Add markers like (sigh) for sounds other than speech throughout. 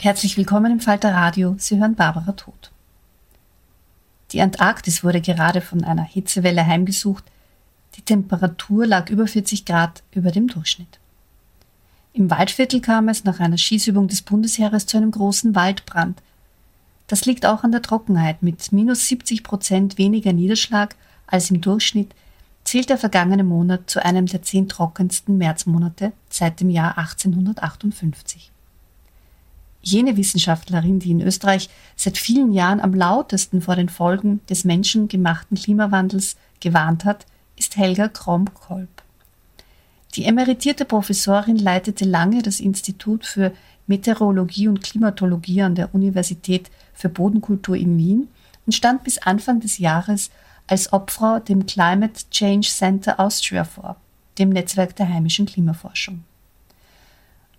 Herzlich willkommen im Falter Radio. Sie hören Barbara Tod. Die Antarktis wurde gerade von einer Hitzewelle heimgesucht. Die Temperatur lag über 40 Grad über dem Durchschnitt. Im Waldviertel kam es nach einer Schießübung des Bundesheeres zu einem großen Waldbrand. Das liegt auch an der Trockenheit. Mit minus 70 Prozent weniger Niederschlag als im Durchschnitt zählt der vergangene Monat zu einem der zehn trockensten Märzmonate seit dem Jahr 1858. Jene Wissenschaftlerin, die in Österreich seit vielen Jahren am lautesten vor den Folgen des menschengemachten Klimawandels gewarnt hat, ist Helga Kromkolb. Die emeritierte Professorin leitete lange das Institut für Meteorologie und Klimatologie an der Universität für Bodenkultur in Wien und stand bis Anfang des Jahres als Obfrau dem Climate Change Center Austria vor, dem Netzwerk der heimischen Klimaforschung.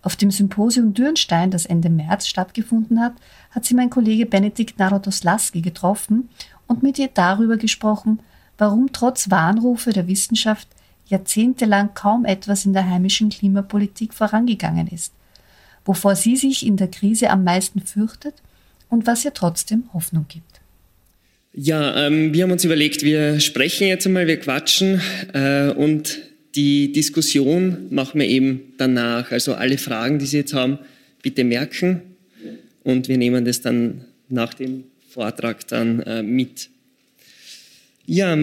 Auf dem Symposium Dürnstein, das Ende März stattgefunden hat, hat sie mein Kollege Benedikt Narodoslaski getroffen und mit ihr darüber gesprochen, warum trotz Warnrufe der Wissenschaft jahrzehntelang kaum etwas in der heimischen Klimapolitik vorangegangen ist, wovor sie sich in der Krise am meisten fürchtet und was ihr trotzdem Hoffnung gibt. Ja, ähm, wir haben uns überlegt, wir sprechen jetzt einmal, wir quatschen äh, und die Diskussion machen wir eben danach. Also alle Fragen, die Sie jetzt haben, bitte merken und wir nehmen das dann nach dem Vortrag dann äh, mit. Ja,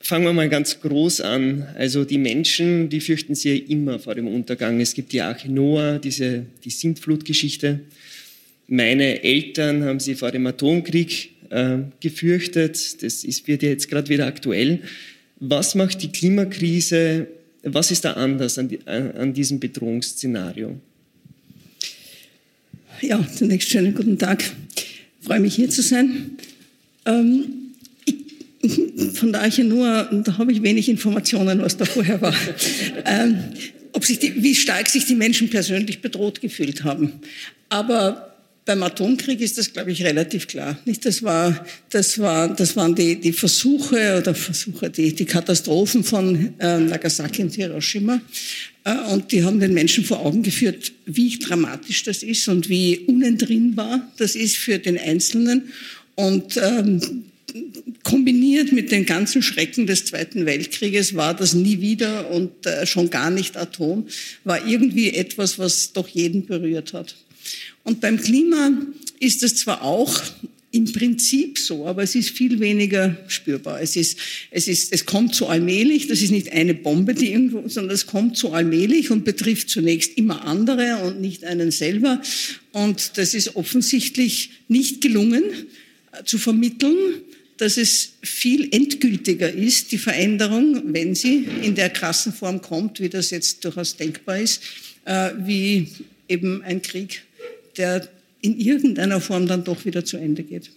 fangen wir mal ganz groß an. Also die Menschen, die fürchten sich ja immer vor dem Untergang. Es gibt die Arche Noah, diese, die Sintflutgeschichte. Meine Eltern haben sie vor dem Atomkrieg äh, gefürchtet. Das ist, wird ja jetzt gerade wieder aktuell. Was macht die Klimakrise, was ist da anders an, die, an diesem Bedrohungsszenario? Ja, zunächst schönen guten Tag. Ich freue mich hier zu sein. Ähm, ich, (laughs) von der Arche Noah, da habe ich wenig Informationen, was da vorher war. (laughs) ähm, ob sich die, wie stark sich die Menschen persönlich bedroht gefühlt haben. Aber beim Atomkrieg ist das, glaube ich, relativ klar. Nicht? Das, war, das, war, das waren die, die Versuche oder Versuche, die, die Katastrophen von äh, Nagasaki und Hiroshima. Äh, und die haben den Menschen vor Augen geführt, wie dramatisch das ist und wie unentrinnbar das ist für den Einzelnen. Und ähm, kombiniert mit den ganzen Schrecken des Zweiten Weltkrieges war das nie wieder und äh, schon gar nicht Atom, war irgendwie etwas, was doch jeden berührt hat. Und beim Klima ist es zwar auch im Prinzip so, aber es ist viel weniger spürbar. Es ist, es ist, es kommt so allmählich. Das ist nicht eine Bombe, die irgendwo, sondern es kommt so allmählich und betrifft zunächst immer andere und nicht einen selber. Und das ist offensichtlich nicht gelungen äh, zu vermitteln dass es viel endgültiger ist, die Veränderung, wenn sie in der krassen Form kommt, wie das jetzt durchaus denkbar ist, äh, wie eben ein Krieg, der in irgendeiner Form dann doch wieder zu Ende geht.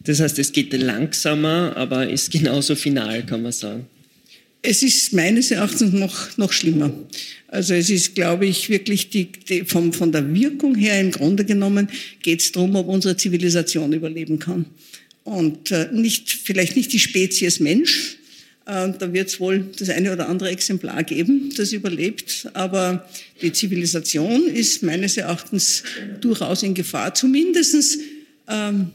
Das heißt, es geht langsamer, aber ist genauso final, kann man sagen. Es ist meines Erachtens noch, noch schlimmer. Also es ist, glaube ich, wirklich die, die, vom, von der Wirkung her im Grunde genommen geht es darum, ob unsere Zivilisation überleben kann. Und äh, nicht, vielleicht nicht die Spezies Mensch, äh, da wird es wohl das eine oder andere Exemplar geben, das überlebt. Aber die Zivilisation ist meines Erachtens durchaus in Gefahr. Zumindest ähm,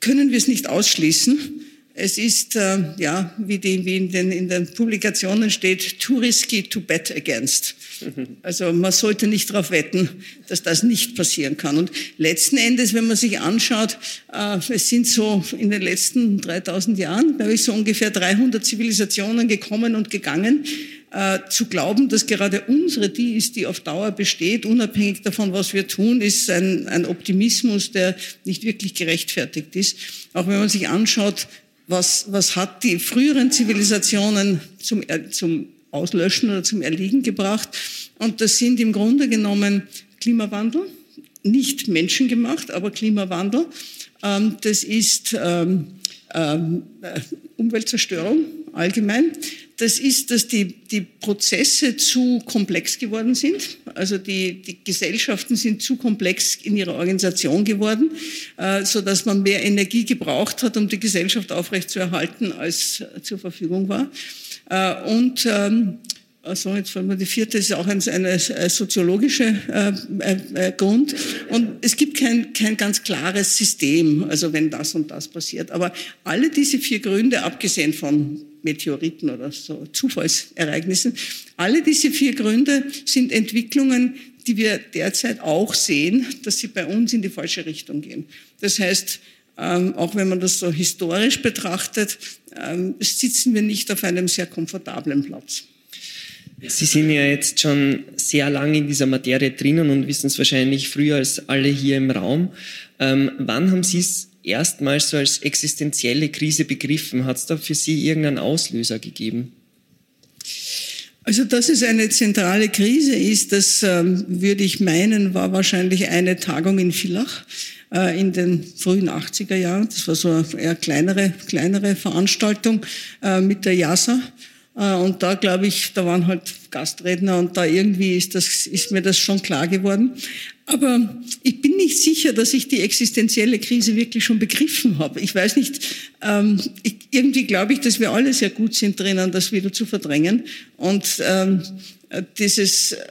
können wir es nicht ausschließen. Es ist, äh, ja, wie, die, wie in, den, in den Publikationen steht, too risky to bet against. (laughs) Also man sollte nicht darauf wetten, dass das nicht passieren kann. Und letzten Endes, wenn man sich anschaut, äh, es sind so in den letzten 3000 Jahren, glaube ich, so ungefähr 300 Zivilisationen gekommen und gegangen. Äh, zu glauben, dass gerade unsere die ist, die auf Dauer besteht, unabhängig davon, was wir tun, ist ein, ein Optimismus, der nicht wirklich gerechtfertigt ist. Auch wenn man sich anschaut, was, was hat die früheren Zivilisationen zum, zum Auslöschen oder zum Erliegen gebracht? Und das sind im Grunde genommen Klimawandel, nicht menschengemacht, aber Klimawandel. Ähm, das ist ähm, ähm, äh, Umweltzerstörung allgemein das ist, dass die, die Prozesse zu komplex geworden sind. Also die, die Gesellschaften sind zu komplex in ihrer Organisation geworden, äh, so dass man mehr Energie gebraucht hat, um die Gesellschaft aufrechtzuerhalten, als zur Verfügung war. Äh, und ähm, also jetzt fällt mir die vierte, ist auch ein, ein, ein soziologischer äh, äh, Grund. Und es gibt kein, kein ganz klares System, also wenn das und das passiert. Aber alle diese vier Gründe, abgesehen von Meteoriten oder so Zufallsereignissen. Alle diese vier Gründe sind Entwicklungen, die wir derzeit auch sehen, dass sie bei uns in die falsche Richtung gehen. Das heißt, ähm, auch wenn man das so historisch betrachtet, ähm, sitzen wir nicht auf einem sehr komfortablen Platz. Sie sind ja jetzt schon sehr lange in dieser Materie drinnen und wissen es wahrscheinlich früher als alle hier im Raum. Ähm, wann haben Sie es erstmals so als existenzielle Krise begriffen? Hat es da für Sie irgendeinen Auslöser gegeben? Also, dass es eine zentrale Krise ist, das ähm, würde ich meinen, war wahrscheinlich eine Tagung in Villach äh, in den frühen 80er Jahren. Das war so eine eher kleinere, kleinere Veranstaltung äh, mit der JASA. Äh, und da glaube ich, da waren halt Gastredner und da irgendwie ist, das, ist mir das schon klar geworden. Aber ich bin nicht sicher, dass ich die existenzielle Krise wirklich schon begriffen habe. Ich weiß nicht, ähm, ich, irgendwie glaube ich, dass wir alle sehr gut sind drinnen, das wieder zu verdrängen. Und ähm, dieses, äh,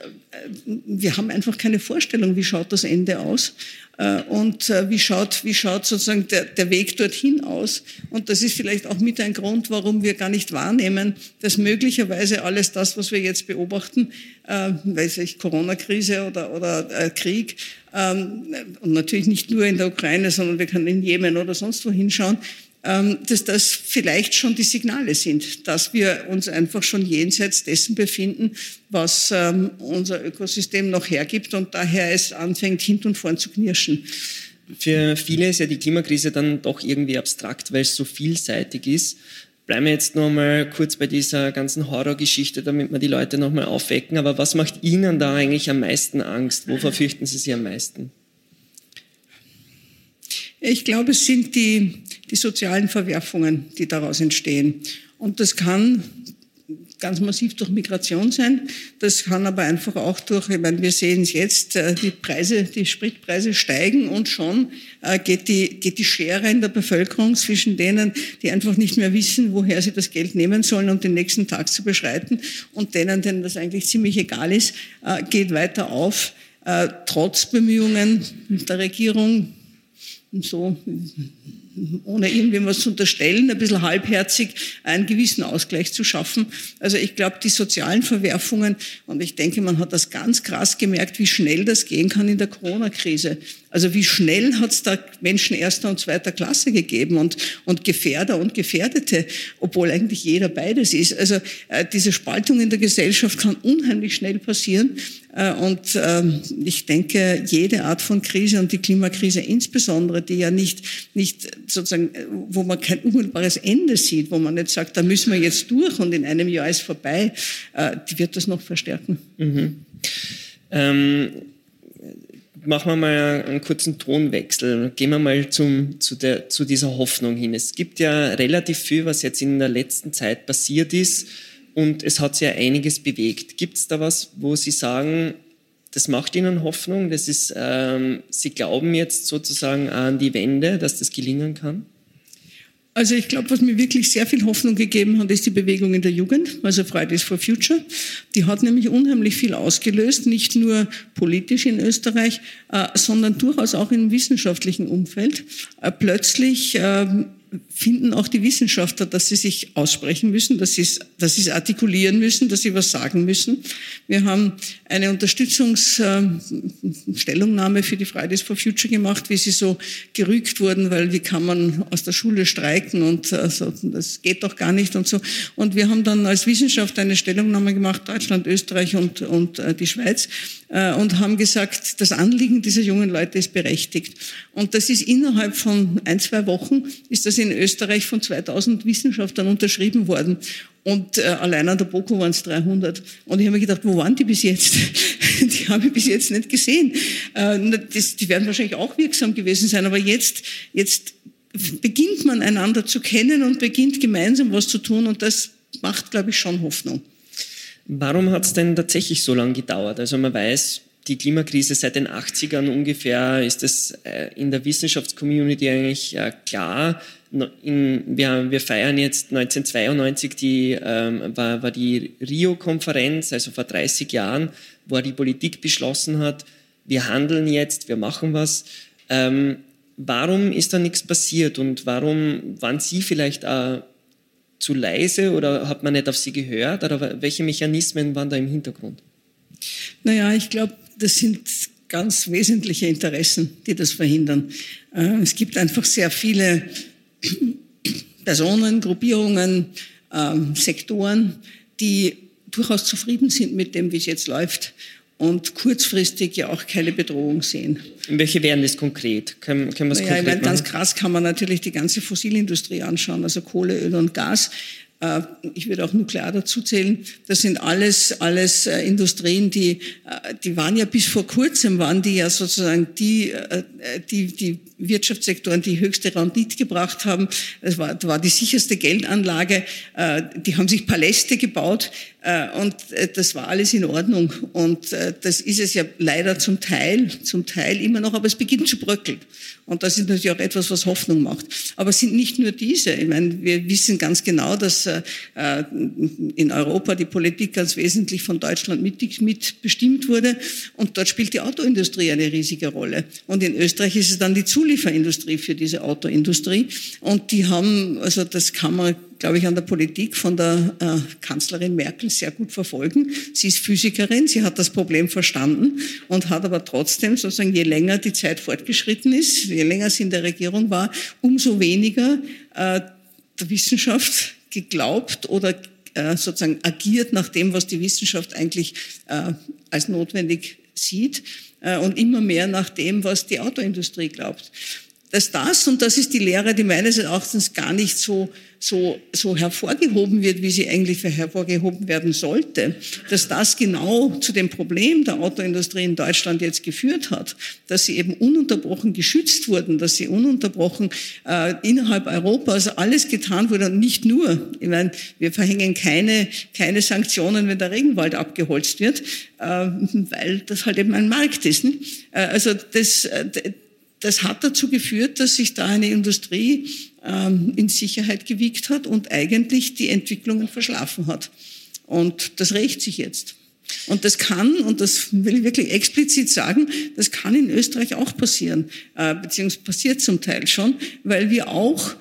wir haben einfach keine Vorstellung, wie schaut das Ende aus. Äh, und äh, wie schaut, wie schaut sozusagen der, der Weg dorthin aus. Und das ist vielleicht auch mit ein Grund, warum wir gar nicht wahrnehmen, dass möglicherweise alles das, was wir jetzt beobachten, äh, weiß ich, Corona-Krise oder, oder äh, Krieg, ähm, und natürlich nicht nur in der Ukraine, sondern wir können in Jemen oder sonst wo hinschauen, dass das vielleicht schon die Signale sind, dass wir uns einfach schon jenseits dessen befinden, was ähm, unser Ökosystem noch hergibt und daher es anfängt, hinten und vorn zu knirschen. Für viele ist ja die Klimakrise dann doch irgendwie abstrakt, weil es so vielseitig ist. Bleiben wir jetzt noch mal kurz bei dieser ganzen Horrorgeschichte, damit wir die Leute noch mal aufwecken. Aber was macht Ihnen da eigentlich am meisten Angst? Wovor fürchten Sie sich am meisten? Ich glaube, es sind die, die sozialen Verwerfungen, die daraus entstehen. Und das kann ganz massiv durch Migration sein. Das kann aber einfach auch durch, ich meine, wir sehen es jetzt, äh, die Preise, die Spritpreise steigen und schon äh, geht die, geht die Schere in der Bevölkerung zwischen denen, die einfach nicht mehr wissen, woher sie das Geld nehmen sollen, um den nächsten Tag zu beschreiten und denen, denen das eigentlich ziemlich egal ist, äh, geht weiter auf. Trotz Bemühungen der Regierung, so ohne irgendwem was zu unterstellen, ein bisschen halbherzig einen gewissen Ausgleich zu schaffen. Also ich glaube, die sozialen Verwerfungen, und ich denke, man hat das ganz krass gemerkt, wie schnell das gehen kann in der Corona-Krise. Also wie schnell hat es da Menschen erster und zweiter Klasse gegeben und, und Gefährder und Gefährdete, obwohl eigentlich jeder beides ist. Also äh, diese Spaltung in der Gesellschaft kann unheimlich schnell passieren. Äh, und äh, ich denke, jede Art von Krise und die Klimakrise insbesondere, die ja nicht, nicht sozusagen, wo man kein unmittelbares Ende sieht, wo man nicht sagt, da müssen wir jetzt durch und in einem Jahr ist vorbei, äh, die wird das noch verstärken. Mhm. Ähm machen wir mal einen kurzen Tonwechsel. Gehen wir mal zum, zu, der, zu dieser Hoffnung hin. Es gibt ja relativ viel, was jetzt in der letzten Zeit passiert ist und es hat sich ja einiges bewegt. Gibt es da was, wo Sie sagen, das macht Ihnen Hoffnung? Das ist, ähm, Sie glauben jetzt sozusagen an die Wende, dass das gelingen kann? Also ich glaube, was mir wirklich sehr viel Hoffnung gegeben hat, ist die Bewegung in der Jugend, also Fridays for Future. Die hat nämlich unheimlich viel ausgelöst, nicht nur politisch in Österreich, äh, sondern durchaus auch im wissenschaftlichen Umfeld. Äh, plötzlich äh, finden auch die Wissenschaftler, dass sie sich aussprechen müssen, dass sie dass es artikulieren müssen, dass sie was sagen müssen. Wir haben eine Unterstützungsstellungnahme für die Fridays for Future gemacht, wie sie so gerügt wurden, weil wie kann man aus der Schule streiken und also, das geht doch gar nicht und so. Und wir haben dann als Wissenschaft eine Stellungnahme gemacht, Deutschland, Österreich und, und äh, die Schweiz, äh, und haben gesagt, das Anliegen dieser jungen Leute ist berechtigt. Und das ist innerhalb von ein, zwei Wochen, ist das in Österreich von 2000 Wissenschaftlern unterschrieben worden. Und äh, allein an der BOKU waren es 300. Und ich habe mir gedacht, wo waren die bis jetzt? (laughs) die habe ich bis jetzt nicht gesehen. Äh, das, die werden wahrscheinlich auch wirksam gewesen sein. Aber jetzt, jetzt beginnt man einander zu kennen und beginnt gemeinsam was zu tun. Und das macht, glaube ich, schon Hoffnung. Warum hat es denn tatsächlich so lange gedauert? Also man weiß, die Klimakrise seit den 80ern ungefähr ist es äh, in der Wissenschaftscommunity eigentlich äh, klar. In, wir, wir, feiern jetzt 1992 die, ähm, war, war die Rio-Konferenz, also vor 30 Jahren, wo die Politik beschlossen hat, wir handeln jetzt, wir machen was. Ähm, warum ist da nichts passiert und warum waren Sie vielleicht auch zu leise oder hat man nicht auf Sie gehört oder welche Mechanismen waren da im Hintergrund? Naja, ich glaube, das sind ganz wesentliche Interessen, die das verhindern. Äh, es gibt einfach sehr viele Personen, Gruppierungen, ähm, Sektoren, die durchaus zufrieden sind mit dem, wie es jetzt läuft und kurzfristig ja auch keine Bedrohung sehen. Welche wären das konkret? Können, können wir naja, konkret ich meine, Ganz krass kann man natürlich die ganze Fossilindustrie anschauen, also Kohle, Öl und Gas. Äh, ich würde auch Nuklear dazu zählen. Das sind alles, alles äh, Industrien, die, äh, die waren ja bis vor kurzem, waren die ja sozusagen die, die, die Wirtschaftssektoren, die höchste Rendite gebracht haben. Das war, das war die sicherste Geldanlage. Die haben sich Paläste gebaut und das war alles in Ordnung. Und das ist es ja leider zum Teil, zum Teil immer noch, aber es beginnt zu bröckeln. Und das ist natürlich auch etwas, was Hoffnung macht. Aber es sind nicht nur diese. Ich meine, wir wissen ganz genau, dass äh, in Europa die Politik ganz wesentlich von Deutschland mitbestimmt wurde. Und dort spielt die Autoindustrie eine riesige Rolle. Und in Österreich ist es dann die Zulieferindustrie für diese Autoindustrie. Und die haben, also das kann man glaube ich, an der Politik von der äh, Kanzlerin Merkel sehr gut verfolgen. Sie ist Physikerin, sie hat das Problem verstanden und hat aber trotzdem sozusagen, je länger die Zeit fortgeschritten ist, je länger sie in der Regierung war, umso weniger äh, der Wissenschaft geglaubt oder äh, sozusagen agiert nach dem, was die Wissenschaft eigentlich äh, als notwendig sieht äh, und immer mehr nach dem, was die Autoindustrie glaubt dass das, und das ist die Lehre, die meines Erachtens gar nicht so, so, so hervorgehoben wird, wie sie eigentlich hervorgehoben werden sollte, dass das genau zu dem Problem der Autoindustrie in Deutschland jetzt geführt hat, dass sie eben ununterbrochen geschützt wurden, dass sie ununterbrochen äh, innerhalb Europas alles getan wurde und nicht nur. Ich meine, wir verhängen keine, keine Sanktionen, wenn der Regenwald abgeholzt wird, äh, weil das halt eben ein Markt ist. Ne? Also das, äh, das hat dazu geführt, dass sich da eine Industrie ähm, in Sicherheit gewiegt hat und eigentlich die Entwicklungen verschlafen hat. Und das rächt sich jetzt. Und das kann, und das will ich wirklich explizit sagen, das kann in Österreich auch passieren, äh, beziehungsweise passiert zum Teil schon, weil wir auch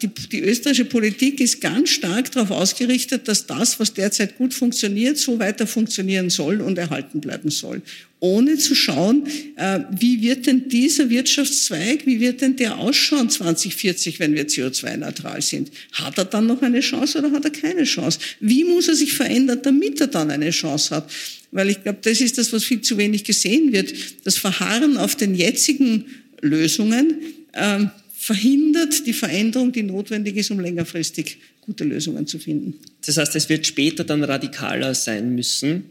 die, die österreichische Politik ist ganz stark darauf ausgerichtet, dass das, was derzeit gut funktioniert, so weiter funktionieren soll und erhalten bleiben soll. Ohne zu schauen, äh, wie wird denn dieser Wirtschaftszweig, wie wird denn der ausschauen 2040, wenn wir CO2-neutral sind? Hat er dann noch eine Chance oder hat er keine Chance? Wie muss er sich verändern, damit er dann eine Chance hat? Weil ich glaube, das ist das, was viel zu wenig gesehen wird. Das Verharren auf den jetzigen Lösungen, ähm, verhindert die Veränderung, die notwendig ist, um längerfristig gute Lösungen zu finden. Das heißt, es wird später dann radikaler sein müssen?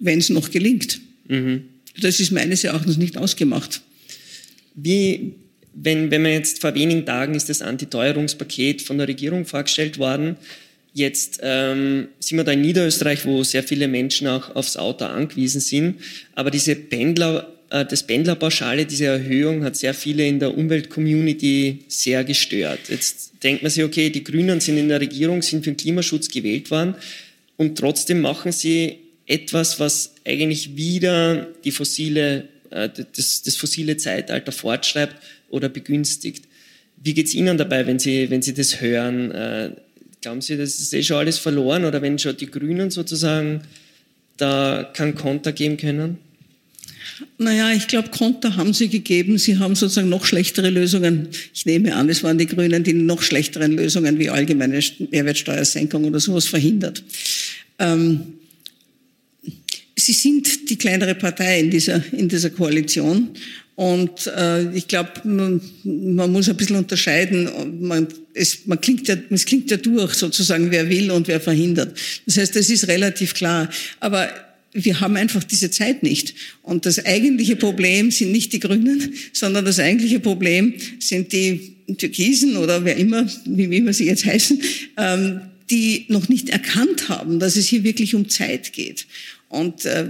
Wenn es noch gelingt. Mhm. Das ist meines Erachtens nicht ausgemacht. Wie, wenn, wenn man jetzt vor wenigen Tagen ist das Antiteuerungspaket von der Regierung vorgestellt worden. Jetzt ähm, sind wir da in Niederösterreich, wo sehr viele Menschen auch aufs Auto angewiesen sind. Aber diese Pendler das Pendlerpauschale, diese Erhöhung hat sehr viele in der Umweltcommunity sehr gestört. Jetzt denkt man sich, okay, die Grünen sind in der Regierung, sind für den Klimaschutz gewählt worden und trotzdem machen sie etwas, was eigentlich wieder die fossile, äh, das, das fossile Zeitalter fortschreibt oder begünstigt. Wie geht's Ihnen dabei, wenn Sie, wenn Sie das hören? Äh, glauben Sie, das ist eh schon alles verloren oder wenn schon die Grünen sozusagen da keinen Konter geben können? Naja, ich glaube, Konter haben sie gegeben. Sie haben sozusagen noch schlechtere Lösungen. Ich nehme an, es waren die Grünen, die noch schlechteren Lösungen wie allgemeine Mehrwertsteuersenkung oder sowas verhindert. Ähm, sie sind die kleinere Partei in dieser, in dieser Koalition. Und äh, ich glaube, man, man, muss ein bisschen unterscheiden. Man, es, man klingt ja, es klingt ja durch, sozusagen, wer will und wer verhindert. Das heißt, das ist relativ klar. Aber wir haben einfach diese Zeit nicht. Und das eigentliche Problem sind nicht die Grünen, sondern das eigentliche Problem sind die Türkisen oder wer immer, wie immer sie jetzt heißen, ähm, die noch nicht erkannt haben, dass es hier wirklich um Zeit geht. Und äh,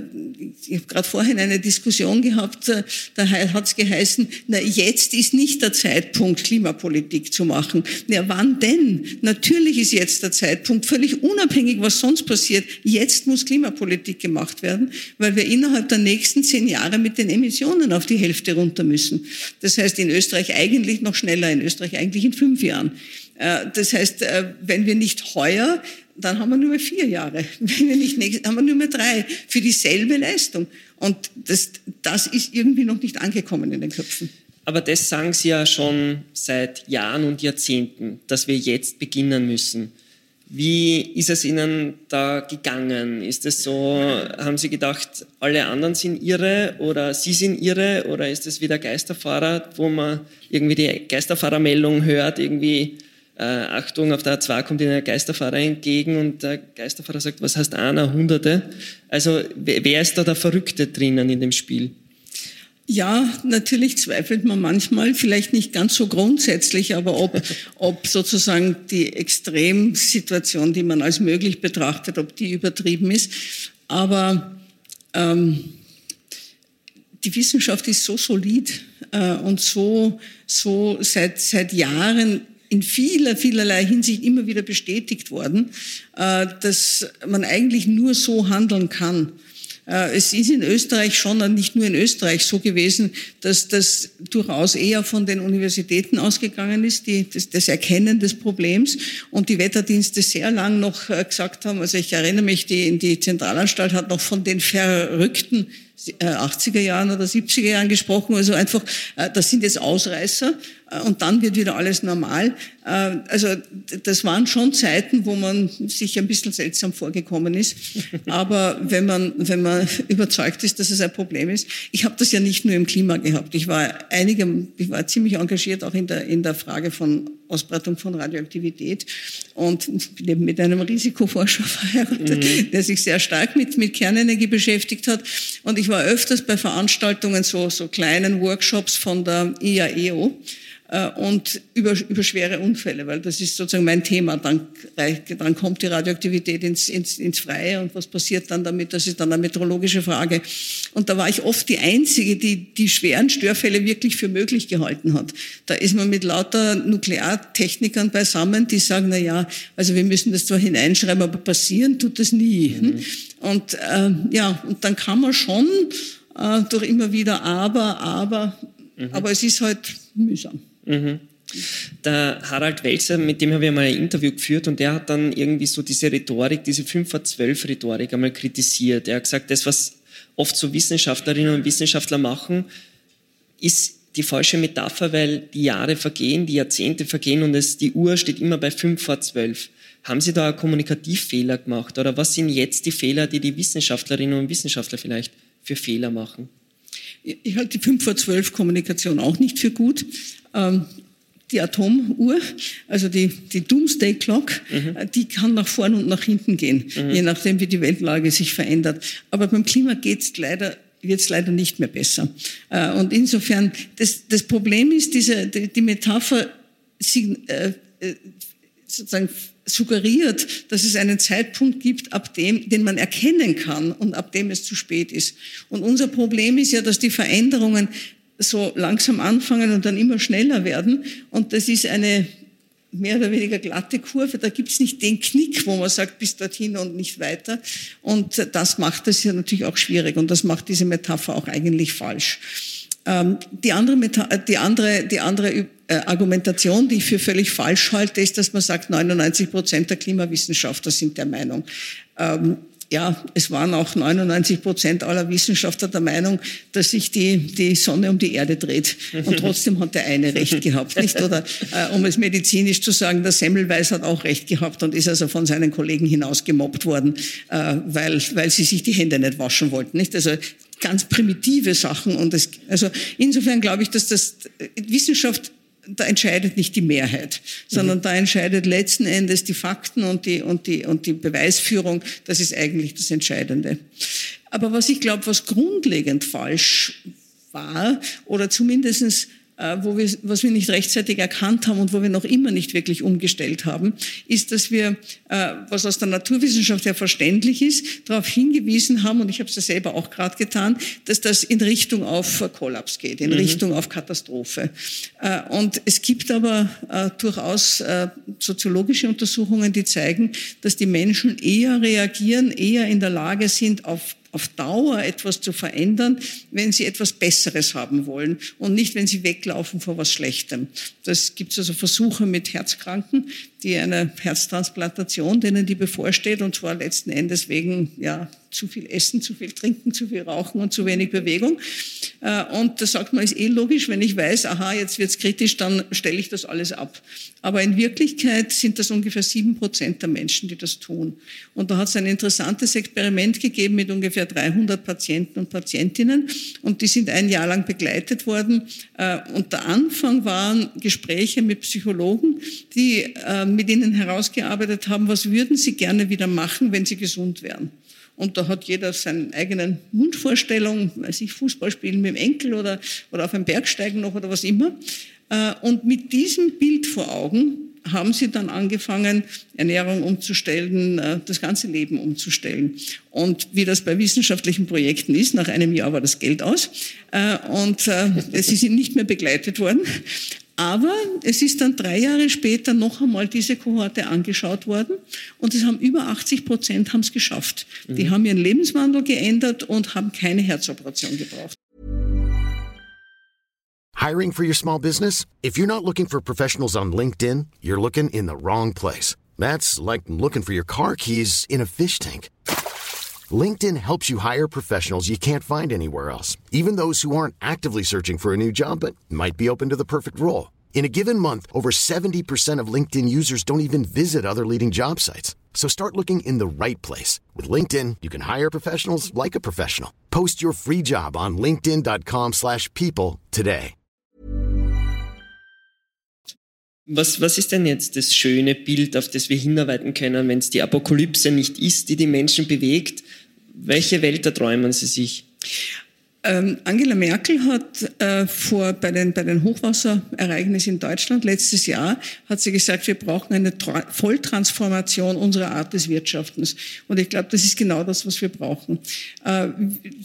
ich habe gerade vorhin eine Diskussion gehabt, äh, da hat es geheißen, na jetzt ist nicht der Zeitpunkt, Klimapolitik zu machen. Na wann denn? Natürlich ist jetzt der Zeitpunkt, völlig unabhängig, was sonst passiert. Jetzt muss Klimapolitik gemacht werden, weil wir innerhalb der nächsten zehn Jahre mit den Emissionen auf die Hälfte runter müssen. Das heißt in Österreich eigentlich noch schneller, in Österreich eigentlich in fünf Jahren. Äh, das heißt, äh, wenn wir nicht heuer dann haben wir nur mehr vier Jahre. (laughs) Wenn wir nicht nächstes, haben wir nur mehr drei für dieselbe Leistung. Und das, das ist irgendwie noch nicht angekommen in den Köpfen. Aber das sagen Sie ja schon seit Jahren und Jahrzehnten, dass wir jetzt beginnen müssen. Wie ist es Ihnen da gegangen? Ist es so, haben Sie gedacht, alle anderen sind irre oder Sie sind irre oder ist es wieder Geisterfahrer, wo man irgendwie die Geisterfahrermeldung hört, irgendwie äh, Achtung, auf der A2 kommt Ihnen ein Geisterfahrer entgegen und der Geisterfahrer sagt, was heißt einer, Hunderte? Also wer ist da der Verrückte drinnen in dem Spiel? Ja, natürlich zweifelt man manchmal, vielleicht nicht ganz so grundsätzlich, aber ob, (laughs) ob sozusagen die Extremsituation, die man als möglich betrachtet, ob die übertrieben ist. Aber ähm, die Wissenschaft ist so solid äh, und so, so seit, seit Jahren in vieler, vielerlei Hinsicht immer wieder bestätigt worden, äh, dass man eigentlich nur so handeln kann. Äh, es ist in Österreich schon, nicht nur in Österreich so gewesen, dass das durchaus eher von den Universitäten ausgegangen ist, die, das, das Erkennen des Problems und die Wetterdienste sehr lang noch äh, gesagt haben, also ich erinnere mich, die, die Zentralanstalt hat noch von den Verrückten 80er Jahren oder 70er Jahren gesprochen, also einfach, das sind jetzt Ausreißer und dann wird wieder alles normal. Äh, also das waren schon Zeiten, wo man sich ein bisschen seltsam vorgekommen ist. (laughs) Aber wenn man, wenn man (laughs) überzeugt ist, dass es ein Problem ist, ich habe das ja nicht nur im Klima gehabt. Ich war einige, ich war ziemlich engagiert auch in der, in der Frage von Ausbreitung von Radioaktivität und bin mit einem Risikoforscher (laughs) verheiratet, mhm. der sich sehr stark mit, mit Kernenergie beschäftigt hat. Und ich war öfters bei Veranstaltungen, so, so kleinen Workshops von der IAEO äh, und über, über schwere Unfälle, weil das ist sozusagen mein Thema. Dann, dann kommt die Radioaktivität ins, ins, ins Freie und was passiert dann damit? Das ist dann eine meteorologische Frage. Und da war ich oft die Einzige, die die schweren Störfälle wirklich für möglich gehalten hat. Da ist man mit lauter Nukleartechnikern beisammen, die sagen, na ja, also wir müssen das zwar hineinschreiben, aber passieren tut das nie. Mhm. Und äh, ja, und dann kann man schon äh, durch immer wieder aber, aber, mhm. aber es ist halt mühsam. Mhm. Der Harald Welzer, mit dem habe ich mal ein Interview geführt und der hat dann irgendwie so diese Rhetorik, diese 5 vor 12 Rhetorik einmal kritisiert. Er hat gesagt, das, was oft so Wissenschaftlerinnen und Wissenschaftler machen, ist die falsche Metapher, weil die Jahre vergehen, die Jahrzehnte vergehen und es, die Uhr steht immer bei 5 vor 12. Haben Sie da einen Kommunikativfehler gemacht oder was sind jetzt die Fehler, die die Wissenschaftlerinnen und Wissenschaftler vielleicht für Fehler machen? Ich halte die 5 vor 12 Kommunikation auch nicht für gut. Ähm, die Atomuhr, also die, die Doomsday Clock, mhm. Äh, die kann nach vorn und nach hinten gehen, mhm. je nachdem, wie die Weltlage sich verändert. Aber beim Klima geht's leider wird es leider nicht mehr besser. Äh, und insofern, das, das Problem ist, diese, die, die Metapher äh, sozusagen suggeriert, dass es einen Zeitpunkt gibt, ab dem, den man erkennen kann und ab dem es zu spät ist. Und unser Problem ist ja, dass die Veränderungen so langsam anfangen und dann immer schneller werden. Und das ist eine mehr oder weniger glatte Kurve. Da gibt es nicht den Knick, wo man sagt, bis dorthin und nicht weiter. Und das macht es ja natürlich auch schwierig. Und das macht diese Metapher auch eigentlich falsch. Ähm, die andere, die andere, die andere äh, Argumentation, die ich für völlig falsch halte, ist, dass man sagt, 99 Prozent der Klimawissenschaftler sind der Meinung. Ähm, ja, es waren auch 99 Prozent aller Wissenschaftler der Meinung, dass sich die, die Sonne um die Erde dreht. Und trotzdem hat der eine recht gehabt, nicht? Oder äh, um es medizinisch zu sagen, der Semmelweis hat auch recht gehabt und ist also von seinen Kollegen hinaus gemobbt worden, äh, weil, weil sie sich die Hände nicht waschen wollten, nicht? Also ganz primitive Sachen. Und das, also insofern glaube ich, dass das Wissenschaft da entscheidet nicht die Mehrheit, sondern mhm. da entscheidet letzten Endes die Fakten und die, und, die, und die Beweisführung. Das ist eigentlich das Entscheidende. Aber was ich glaube, was grundlegend falsch war oder zumindestens wo wir, was wir nicht rechtzeitig erkannt haben und wo wir noch immer nicht wirklich umgestellt haben, ist, dass wir, äh, was aus der Naturwissenschaft ja verständlich ist, darauf hingewiesen haben, und ich habe es ja selber auch gerade getan, dass das in Richtung auf Kollaps geht, in mhm. Richtung auf Katastrophe. Äh, und es gibt aber durchaus soziologische Untersuchungen, die zeigen, dass die Menschen eher reagieren, eher in der Lage sind, auf auf Dauer etwas zu verändern, wenn sie etwas Besseres haben wollen und nicht, wenn sie weglaufen vor was Schlechtem. Das gibt also Versuche mit Herzkranken, die eine Herztransplantation, denen die bevorsteht, und zwar letzten Endes wegen ja, zu viel Essen, zu viel Trinken, zu viel Rauchen und zu wenig Bewegung. Äh, und da sagt man, ist eh logisch, wenn ich weiß, aha, jetzt wird's kritisch, dann stelle ich das alles ab. Aber in Wirklichkeit sind das ungefähr sieben Prozent der Menschen, die das tun. Und da hat es ein interessantes Experiment gegeben mit ungefähr 300 Patienten und Patientinnen. Und die sind ein Jahr lang begleitet worden. Äh, und der Anfang waren Gespräche mit Psychologen, die ähm, mit ihnen herausgearbeitet haben, was würden sie gerne wieder machen, wenn sie gesund wären. Und da hat jeder seine eigenen Wunschvorstellungen, weiß ich, Fußball spielen mit dem Enkel oder, oder auf einen Berg steigen noch oder was immer. Äh, und mit diesem Bild vor Augen haben sie dann angefangen, Ernährung umzustellen, äh, das ganze Leben umzustellen. Und wie das bei wissenschaftlichen Projekten ist, nach einem Jahr war das Geld aus äh, und sie sind nicht mehr begleitet worden. Aber es ist dann drei Jahre später noch einmal diese Kohorte angeschaut worden und es haben über 80 Prozent haben es geschafft. Mhm. Die haben ihren Lebenswandel geändert und haben keine Herzoperation gebraucht. Hiring for your small business? If you're not looking for professionals on LinkedIn, you're looking in the wrong place. That's like looking for your car keys in a fish tank. LinkedIn helps you hire professionals you can't find anywhere else, even those who aren't actively searching for a new job but might be open to the perfect role. In a given month, over 70% of LinkedIn users don't even visit other leading job sites. So start looking in the right place. With LinkedIn, you can hire professionals like a professional. Post your free job on linkedin.com slash people today. Was, was ist denn jetzt das schöne Bild, auf das wir hinarbeiten können, wenn es die Apokalypse nicht ist, die die Menschen bewegt? Welche Welt erträumen Sie sich? Ähm, Angela Merkel hat äh, vor, bei, den, bei den Hochwasserereignissen in Deutschland letztes Jahr, hat sie gesagt, wir brauchen eine Tra Volltransformation unserer Art des Wirtschaftens. Und ich glaube, das ist genau das, was wir brauchen. Äh,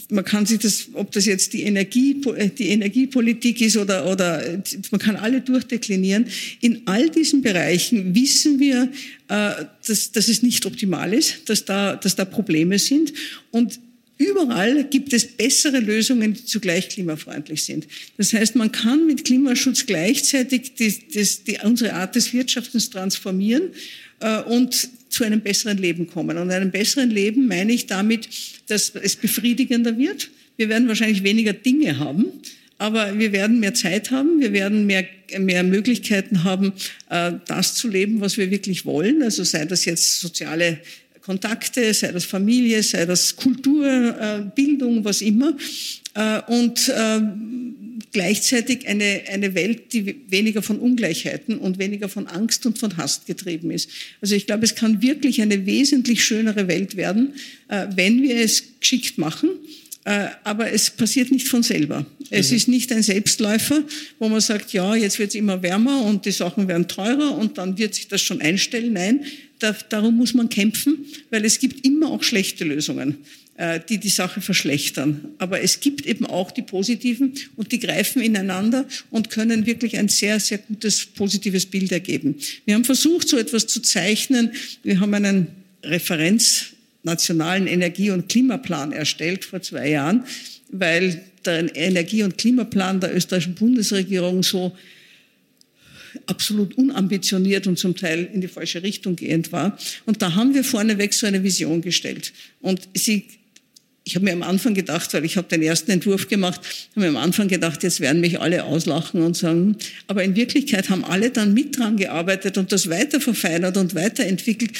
man kann sich das, ob das jetzt die, Energie, äh, die Energiepolitik ist oder, oder man kann alle durchdeklinieren. In all diesen Bereichen wissen wir, äh, dass, dass es nicht optimal ist, dass da, dass da Probleme sind. Und Überall gibt es bessere Lösungen, die zugleich klimafreundlich sind. Das heißt, man kann mit Klimaschutz gleichzeitig die, die, die, unsere Art des Wirtschaftens transformieren äh, und zu einem besseren Leben kommen. Und einem besseren Leben meine ich damit, dass es befriedigender wird. Wir werden wahrscheinlich weniger Dinge haben, aber wir werden mehr Zeit haben, wir werden mehr, mehr Möglichkeiten haben, äh, das zu leben, was wir wirklich wollen. Also sei das jetzt soziale Kontakte, sei das Familie, sei das Kultur, äh, Bildung, was immer. Äh, und äh, gleichzeitig eine, eine Welt, die weniger von Ungleichheiten und weniger von Angst und von Hass getrieben ist. Also ich glaube, es kann wirklich eine wesentlich schönere Welt werden, wenn wir es geschickt machen. Aber es passiert nicht von selber. Es mhm. ist nicht ein Selbstläufer, wo man sagt, ja, jetzt wird es immer wärmer und die Sachen werden teurer und dann wird sich das schon einstellen. Nein, da, darum muss man kämpfen, weil es gibt immer auch schlechte Lösungen, äh, die die Sache verschlechtern. Aber es gibt eben auch die positiven und die greifen ineinander und können wirklich ein sehr, sehr gutes positives Bild ergeben. Wir haben versucht, so etwas zu zeichnen. Wir haben einen Referenz nationalen Energie- und Klimaplan erstellt vor zwei Jahren, weil der Energie- und Klimaplan der österreichischen Bundesregierung so absolut unambitioniert und zum Teil in die falsche Richtung gehend war. Und da haben wir vorneweg so eine Vision gestellt. Und sie ich habe mir am Anfang gedacht, weil ich habe den ersten Entwurf gemacht, habe mir am Anfang gedacht, jetzt werden mich alle auslachen und sagen, aber in Wirklichkeit haben alle dann mit dran gearbeitet und das weiter verfeinert und weiterentwickelt.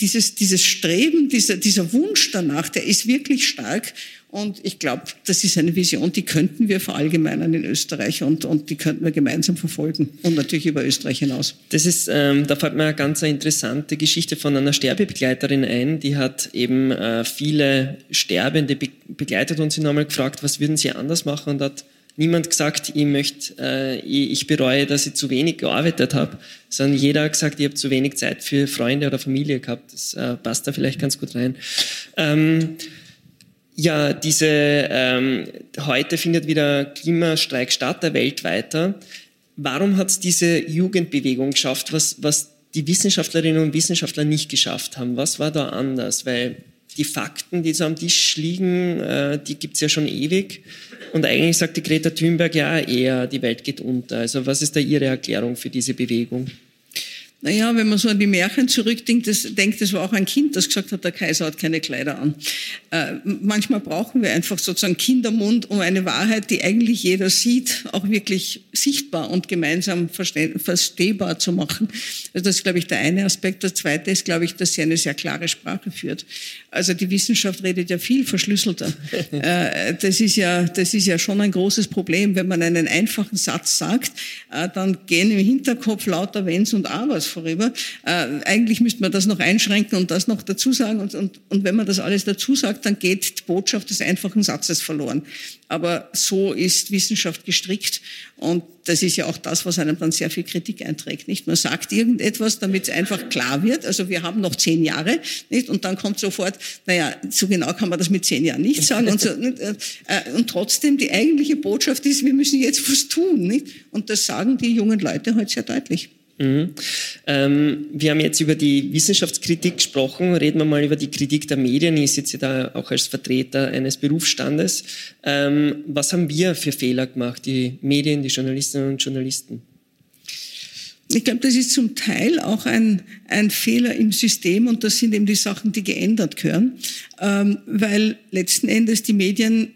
Dieses, dieses Streben, dieser, dieser Wunsch danach, der ist wirklich stark und ich glaube, das ist eine Vision, die könnten wir verallgemeinern in Österreich und, und die könnten wir gemeinsam verfolgen und natürlich über Österreich hinaus. Das ist, ähm, da fällt mir eine ganz interessante Geschichte von einer Sterbebegleiterin ein, die hat eben äh, viele Sterbende be begleitet und sie nochmal gefragt, was würden sie anders machen und hat niemand gesagt, ich möchte, äh, ich bereue, dass ich zu wenig gearbeitet habe, sondern jeder hat gesagt, ich habe zu wenig Zeit für Freunde oder Familie gehabt. Das äh, passt da vielleicht ganz gut rein. Ähm, ja, diese, ähm, heute findet wieder Klimastreik statt, der weltweiter. Warum hat es diese Jugendbewegung geschafft, was, was die Wissenschaftlerinnen und Wissenschaftler nicht geschafft haben? Was war da anders? Weil die Fakten, die so am Tisch liegen, äh, die gibt's ja schon ewig. Und eigentlich sagt die Greta Thunberg ja eher, die Welt geht unter. Also was ist da Ihre Erklärung für diese Bewegung? Naja, wenn man so an die Märchen zurückdenkt, das, denkt, das war auch ein Kind, das gesagt hat, der Kaiser hat keine Kleider an. Äh, manchmal brauchen wir einfach sozusagen Kindermund, um eine Wahrheit, die eigentlich jeder sieht, auch wirklich sichtbar und gemeinsam verstehbar zu machen. Also das ist, glaube ich, der eine Aspekt. Der zweite ist, glaube ich, dass sie eine sehr klare Sprache führt. Also die Wissenschaft redet ja viel verschlüsselter. (laughs) äh, das ist ja, das ist ja schon ein großes Problem. Wenn man einen einfachen Satz sagt, äh, dann gehen im Hinterkopf lauter Wenns und Abers vorüber. Äh, eigentlich müsste man das noch einschränken und das noch dazu sagen. Und, und, und wenn man das alles dazu sagt, dann geht die Botschaft des einfachen Satzes verloren. Aber so ist Wissenschaft gestrickt. Und das ist ja auch das, was einem dann sehr viel Kritik einträgt. Nicht? Man sagt irgendetwas, damit es einfach klar wird. Also wir haben noch zehn Jahre, nicht? Und dann kommt sofort, naja, so genau kann man das mit zehn Jahren nicht sagen. Und, so, äh, und trotzdem, die eigentliche Botschaft ist, wir müssen jetzt was tun. Nicht? Und das sagen die jungen Leute heute halt sehr deutlich. Mhm. Ähm, wir haben jetzt über die Wissenschaftskritik gesprochen. Reden wir mal über die Kritik der Medien. Ich sitze da auch als Vertreter eines Berufsstandes. Ähm, was haben wir für Fehler gemacht, die Medien, die Journalistinnen und Journalisten? Ich glaube, das ist zum Teil auch ein, ein Fehler im System und das sind eben die Sachen, die geändert gehören, ähm, weil letzten Endes die Medien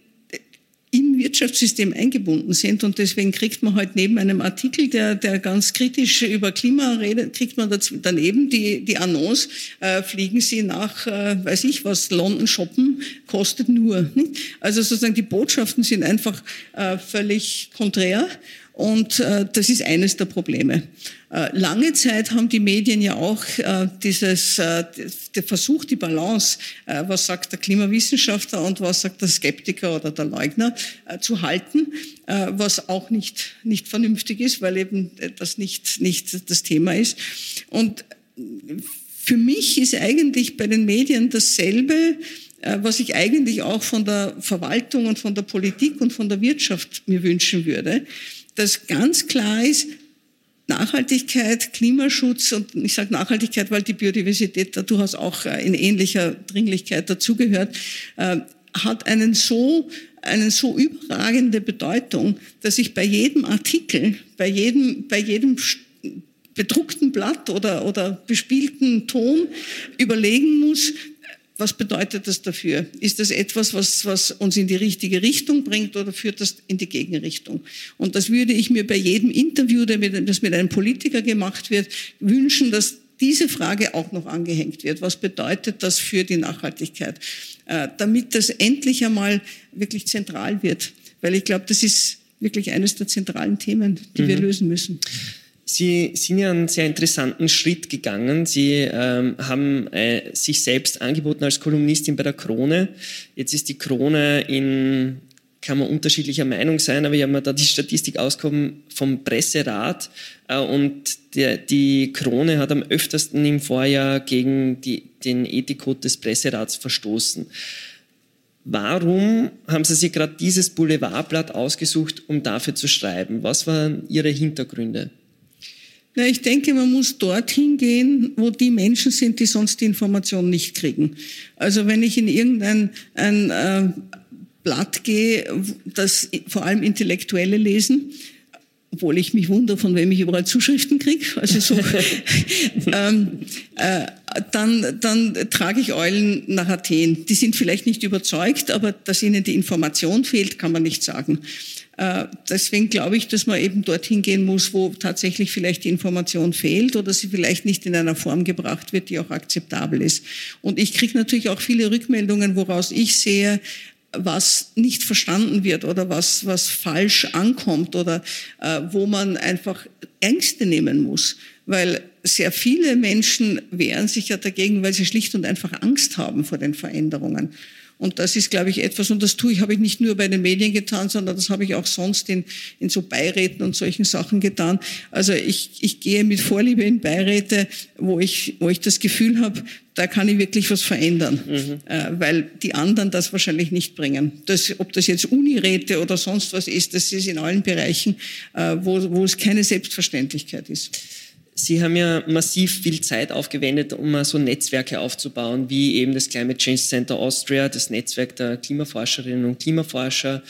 im Wirtschaftssystem eingebunden sind. Und deswegen kriegt man halt neben einem Artikel, der, der ganz kritisch über Klima redet, kriegt man daneben die, die Annonce, äh, fliegen Sie nach, äh, weiß ich was, London shoppen, kostet nur. Nicht? Also sozusagen die Botschaften sind einfach äh, völlig konträr. Und äh, das ist eines der Probleme. Äh, lange Zeit haben die Medien ja auch äh, dieses, äh, der Versuch, die Balance, was sagt der Klimawissenschaftler und was sagt der Skeptiker oder der Leugner, zu halten, was auch nicht, nicht vernünftig ist, weil eben das nicht, nicht das Thema ist. Und für mich ist eigentlich bei den Medien dasselbe, was ich eigentlich auch von der Verwaltung und von der Politik und von der Wirtschaft mir wünschen würde, dass ganz klar ist, Nachhaltigkeit, Klimaschutz und ich sage Nachhaltigkeit, weil die Biodiversität da durchaus auch äh, in ähnlicher Dringlichkeit dazugehört, äh, hat einen so einen so überragende Bedeutung, dass ich bei jedem Artikel, bei jedem, bei jedem bedruckten Blatt oder, oder bespielten Ton überlegen muss, was bedeutet das dafür? Ist das etwas, was, was uns in die richtige Richtung bringt oder führt das in die Gegenrichtung? Und das würde ich mir bei jedem Interview, das mit einem Politiker gemacht wird, wünschen, dass diese Frage auch noch angehängt wird. Was bedeutet das für die Nachhaltigkeit? Äh, damit das endlich einmal wirklich zentral wird. Weil ich glaube, das ist wirklich eines der zentralen Themen, die mhm. wir lösen müssen. Sie sind ja einen sehr interessanten Schritt gegangen. Sie ähm, haben äh, sich selbst angeboten als Kolumnistin bei der Krone. Jetzt ist die Krone in, kann man unterschiedlicher Meinung sein, aber ich habe mir da die Statistik ausgekommen vom Presserat äh, und der, die Krone hat am öftersten im Vorjahr gegen die, den Ethikcode des Presserats verstoßen. Warum haben Sie sich gerade dieses Boulevardblatt ausgesucht, um dafür zu schreiben? Was waren Ihre Hintergründe? Na, ich denke, man muss dorthin gehen, wo die Menschen sind, die sonst die Information nicht kriegen. Also wenn ich in irgendein ein, äh, Blatt gehe, das vor allem Intellektuelle lesen, obwohl ich mich wundere, von wem ich überall Zuschriften kriege. Also so, (laughs) ähm, äh, dann, dann trage ich Eulen nach Athen. Die sind vielleicht nicht überzeugt, aber dass ihnen die Information fehlt, kann man nicht sagen. Äh, deswegen glaube ich, dass man eben dorthin gehen muss, wo tatsächlich vielleicht die Information fehlt oder sie vielleicht nicht in einer Form gebracht wird, die auch akzeptabel ist. Und ich kriege natürlich auch viele Rückmeldungen, woraus ich sehe, was nicht verstanden wird oder was, was falsch ankommt oder äh, wo man einfach Ängste nehmen muss. Weil sehr viele Menschen wehren sich ja dagegen, weil sie schlicht und einfach Angst haben vor den Veränderungen. Und das ist, glaube ich, etwas, und das tue ich, habe ich nicht nur bei den Medien getan, sondern das habe ich auch sonst in, in so Beiräten und solchen Sachen getan. Also ich, ich gehe mit Vorliebe in Beiräte, wo ich, wo ich das Gefühl habe, da kann ich wirklich was verändern, mhm. äh, weil die anderen das wahrscheinlich nicht bringen. Das, ob das jetzt Uniräte oder sonst was ist, das ist in allen Bereichen, äh, wo, wo es keine Selbstverständlichkeit ist. Sie haben ja massiv viel Zeit aufgewendet, um so Netzwerke aufzubauen, wie eben das Climate Change Center Austria, das Netzwerk der Klimaforscherinnen und Klimaforscher,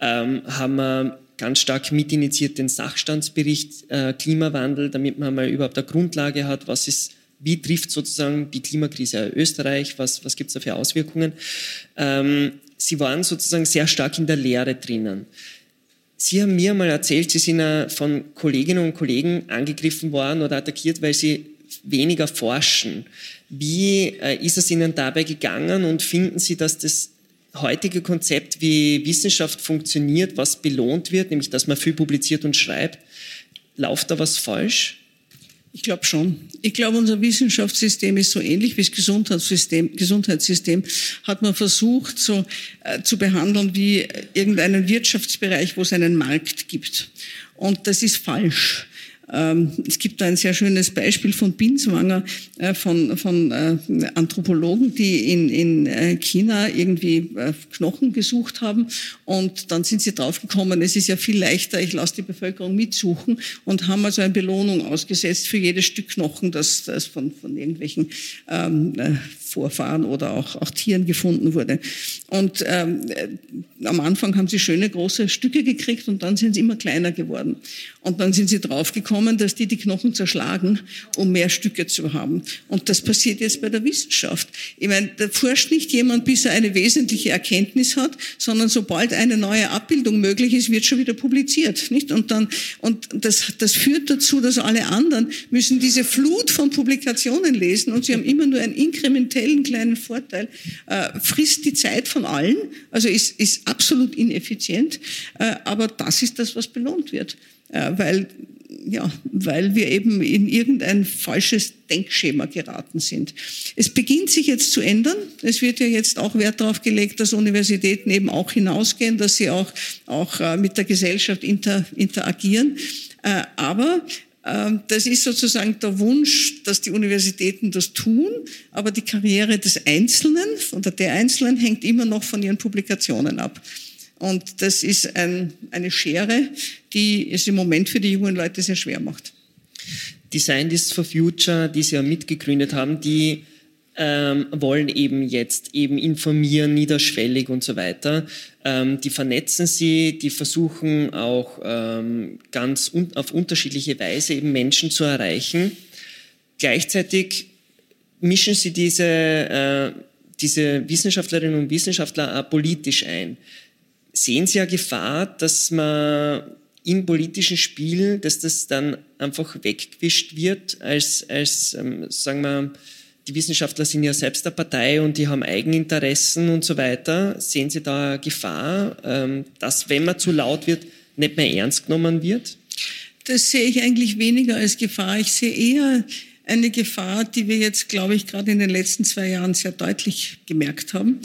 ähm, haben wir ganz stark mitinitiiert den Sachstandsbericht äh, Klimawandel, damit man mal überhaupt eine Grundlage hat, was ist, wie trifft sozusagen die Klimakrise Österreich, was, was gibt es da für Auswirkungen. Ähm, Sie waren sozusagen sehr stark in der Lehre drinnen. Sie haben mir mal erzählt, Sie sind von Kolleginnen und Kollegen angegriffen worden oder attackiert, weil Sie weniger forschen. Wie äh, ist es Ihnen dabei gegangen und finden Sie, dass das heutige Konzept, wie Wissenschaft funktioniert, was belohnt wird, nämlich dass man viel publiziert und schreibt, läuft da was falsch? Ich glaube schon. Ich glaube, unser Wissenschaftssystem ist so ähnlich wie das Gesundheitssystem. Gesundheitssystem hat man versucht, so äh, zu behandeln wie irgendeinen Wirtschaftsbereich, wo es einen Markt gibt. Und das ist falsch. Ähm, es gibt da ein sehr schönes Beispiel von Binswanger, äh, von, von äh, Anthropologen, die in, in äh, China irgendwie Knochen gesucht haben. Und dann sind sie draufgekommen, es ist ja viel leichter, ich lasse die Bevölkerung mitsuchen und haben also eine Belohnung ausgesetzt für jedes Stück Knochen, das, das von, von irgendwelchen ähm, Vorfahren oder auch, auch Tieren gefunden wurde. Und ähm, äh, am Anfang haben sie schöne große Stücke gekriegt und dann sind sie immer kleiner geworden. Und dann sind sie draufgekommen, dass die die Knochen zerschlagen, um mehr Stücke zu haben. Und das passiert jetzt bei der Wissenschaft. Ich meine, da forscht nicht jemand, bis er eine wesentliche Erkenntnis hat, sondern sobald eine neue Abbildung möglich ist, wird schon wieder publiziert. Nicht? Und, dann, und das, das führt dazu, dass alle anderen müssen diese Flut von Publikationen lesen und sie haben immer nur ein inkrementelles potenziellen kleinen Vorteil, äh, frisst die Zeit von allen, also ist, ist absolut ineffizient, äh, aber das ist das, was belohnt wird, äh, weil ja, weil wir eben in irgendein falsches Denkschema geraten sind. Es beginnt sich jetzt zu ändern. Es wird ja jetzt auch Wert darauf gelegt, dass Universitäten eben auch hinausgehen, dass sie auch, auch äh, mit der Gesellschaft inter, interagieren. Äh, aber das ist sozusagen der Wunsch, dass die Universitäten das tun, aber die Karriere des Einzelnen oder der Einzelnen hängt immer noch von ihren Publikationen ab. Und das ist ein, eine Schere, die es im Moment für die jungen Leute sehr schwer macht. Die Scientists for Future, die Sie ja mitgegründet haben, die ähm, wollen eben jetzt eben informieren, niederschwellig und so weiter. Ähm, die vernetzen sie, die versuchen auch ähm, ganz un auf unterschiedliche Weise eben Menschen zu erreichen. Gleichzeitig mischen sie diese, äh, diese Wissenschaftlerinnen und Wissenschaftler auch politisch ein sehen Sie ja Gefahr, dass man im politischen Spiel, dass das dann einfach weggewischt wird, als, als ähm, sagen wir, die Wissenschaftler sind ja selbst eine Partei und die haben Eigeninteressen und so weiter. Sehen Sie da Gefahr, ähm, dass, wenn man zu laut wird, nicht mehr ernst genommen wird? Das sehe ich eigentlich weniger als Gefahr. Ich sehe eher eine Gefahr, die wir jetzt, glaube ich, gerade in den letzten zwei Jahren sehr deutlich gemerkt haben.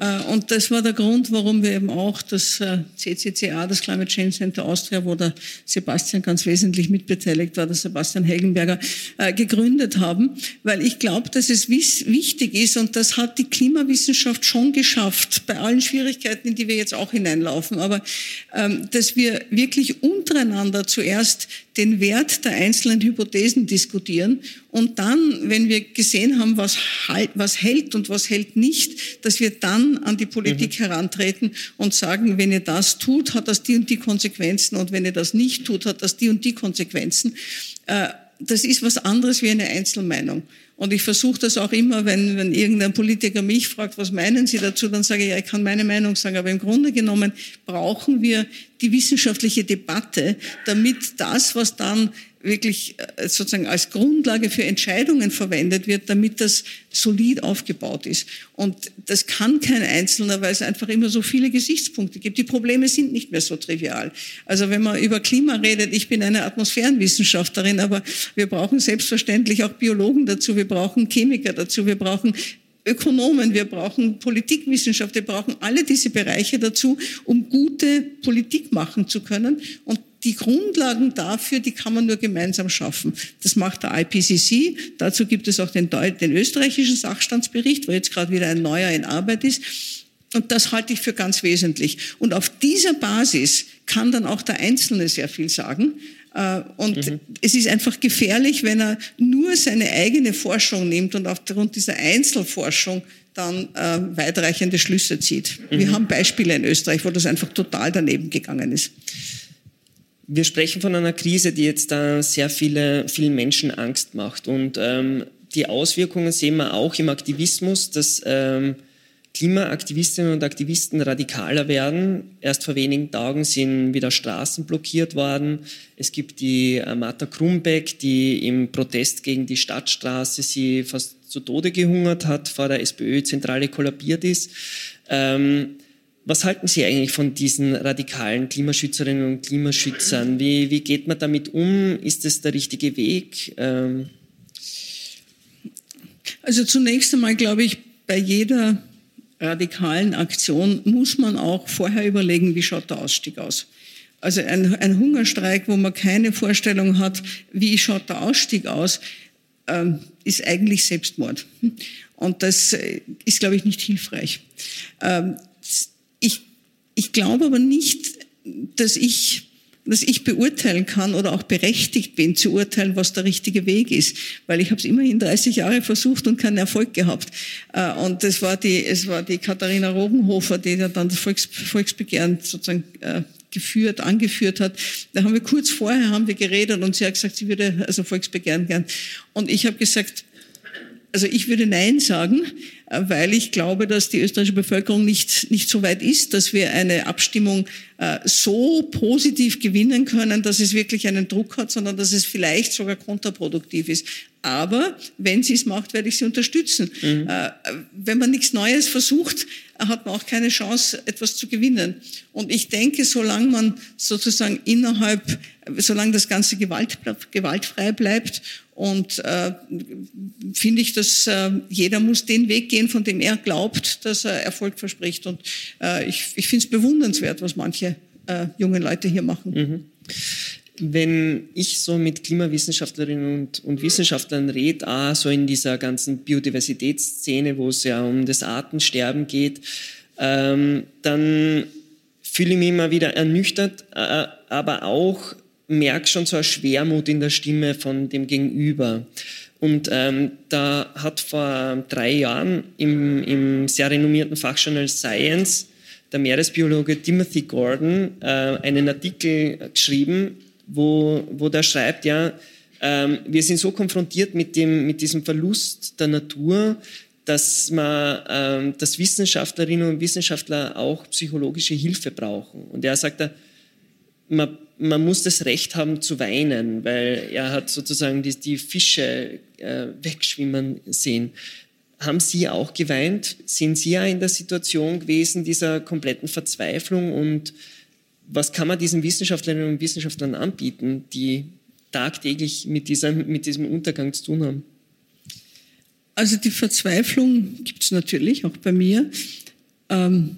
Äh, und das war der Grund, warum wir eben auch das CCCA, äh, das Climate Change Center Austria, wo der Sebastian ganz wesentlich mitbeteiligt war, der Sebastian Helgenberger, äh, gegründet haben, weil ich glaube, dass es wichtig ist und das hat die Klimawissenschaft schon geschafft, bei allen Schwierigkeiten, in die wir jetzt auch hineinlaufen, aber ähm, dass wir wirklich untereinander zuerst den Wert der einzelnen Hypothesen diskutieren und dann, wenn wir gesehen haben, was, halt, was hält und was hält nicht, dass wir dann an die Politik mhm. herantreten und sagen, wenn ihr das tut, hat das die und die Konsequenzen und wenn ihr das nicht tut, hat das die und die Konsequenzen. Äh, das ist was anderes wie eine Einzelmeinung. Und ich versuche das auch immer, wenn, wenn irgendein Politiker mich fragt, was meinen Sie dazu, dann sage ich, ja, ich kann meine Meinung sagen. Aber im Grunde genommen brauchen wir die wissenschaftliche Debatte, damit das, was dann wirklich äh, sozusagen als Grundlage für Entscheidungen verwendet wird, damit das solid aufgebaut ist. Und das kann kein Einzelner, weil es einfach immer so viele Gesichtspunkte gibt. Die Probleme sind nicht mehr so trivial. Also wenn man über Klima redet, ich bin eine Atmosphärenwissenschaftlerin, aber wir brauchen selbstverständlich auch Biologen dazu, wir brauchen Chemiker dazu, wir brauchen Ökonomen, wir brauchen Politikwissenschaft, wir brauchen alle diese Bereiche dazu, um gute Politik machen zu können. Und die Grundlagen dafür, die kann man nur gemeinsam schaffen. Das macht der IPCC. Dazu gibt es auch den, den österreichischen Sachstandsbericht, wo jetzt gerade wieder ein neuer in Arbeit ist. Und das halte ich für ganz wesentlich. Und auf dieser Basis kann dann auch der Einzelne sehr viel sagen. Äh, und mhm. es ist einfach gefährlich, wenn er nur seine eigene Forschung nimmt und aufgrund dieser Einzelforschung dann äh, weitreichende Schlüsse zieht. Mhm. Wir haben Beispiele in Österreich, wo das einfach total daneben gegangen ist. Wir sprechen von einer Krise, die jetzt da sehr viele, vielen Menschen Angst macht. Und ähm, die Auswirkungen sehen wir auch im Aktivismus, dass ähm, Klimaaktivistinnen und Aktivisten radikaler werden. Erst vor wenigen Tagen sind wieder Straßen blockiert worden. Es gibt die Martha Krumbeck, die im Protest gegen die Stadtstraße sie fast zu Tode gehungert hat, vor der SPÖ-Zentrale kollabiert ist. Ähm, was halten Sie eigentlich von diesen radikalen Klimaschützerinnen und Klimaschützern? Wie, wie geht man damit um? Ist es der richtige Weg? Ähm also zunächst einmal glaube ich, bei jeder radikalen Aktion muss man auch vorher überlegen, wie schaut der Ausstieg aus. Also ein, ein Hungerstreik, wo man keine Vorstellung hat, wie schaut der Ausstieg aus, ähm, ist eigentlich Selbstmord. Und das äh, ist, glaube ich, nicht hilfreich. Ähm, ich glaube aber nicht, dass ich dass ich beurteilen kann oder auch berechtigt bin zu urteilen, was der richtige Weg ist, weil ich habe es immerhin 30 Jahre versucht und keinen Erfolg gehabt. Äh, und es war die, es war die Katharina Rogenhofer, die dann das Volks, Volksbegehren sozusagen äh, geführt, angeführt hat. Da haben wir kurz vorher haben wir geredet und sie hat gesagt, sie würde also Volksbegehren gern. Und ich habe gesagt, also ich würde Nein sagen, weil ich glaube, dass die österreichische Bevölkerung nicht, nicht so weit ist, dass wir eine Abstimmung äh, so positiv gewinnen können, dass es wirklich einen Druck hat, sondern dass es vielleicht sogar kontraproduktiv ist. Aber wenn sie es macht, werde ich sie unterstützen. Mhm. Äh, wenn man nichts Neues versucht, hat man auch keine Chance, etwas zu gewinnen. Und ich denke, solange man sozusagen innerhalb, solange das Ganze Gewalt, gewaltfrei bleibt und äh, finde ich, dass äh, jeder muss den Weg gehen, von dem er glaubt, dass er Erfolg verspricht. Und äh, ich, ich finde es bewundernswert, was manche äh, junge Leute hier machen. Mhm. Wenn ich so mit Klimawissenschaftlerinnen und, und Wissenschaftlern rede, auch so in dieser ganzen Biodiversitätsszene, wo es ja um das Artensterben geht, ähm, dann fühle ich mich immer wieder ernüchtert, äh, aber auch merke schon so eine Schwermut in der Stimme von dem Gegenüber. Und ähm, da hat vor drei Jahren im, im sehr renommierten Fachjournal Science der Meeresbiologe Timothy Gordon äh, einen Artikel geschrieben, wo, wo der schreibt, ja, ähm, wir sind so konfrontiert mit, dem, mit diesem Verlust der Natur, dass, man, ähm, dass Wissenschaftlerinnen und Wissenschaftler auch psychologische Hilfe brauchen. Und er sagt, man, man muss das Recht haben zu weinen, weil er hat sozusagen die, die Fische äh, wegschwimmen sehen. Haben Sie auch geweint? Sind Sie ja in der Situation gewesen, dieser kompletten Verzweiflung? Und was kann man diesen Wissenschaftlerinnen und Wissenschaftlern anbieten, die tagtäglich mit, dieser, mit diesem Untergang zu tun haben? Also die Verzweiflung gibt es natürlich auch bei mir. Ähm,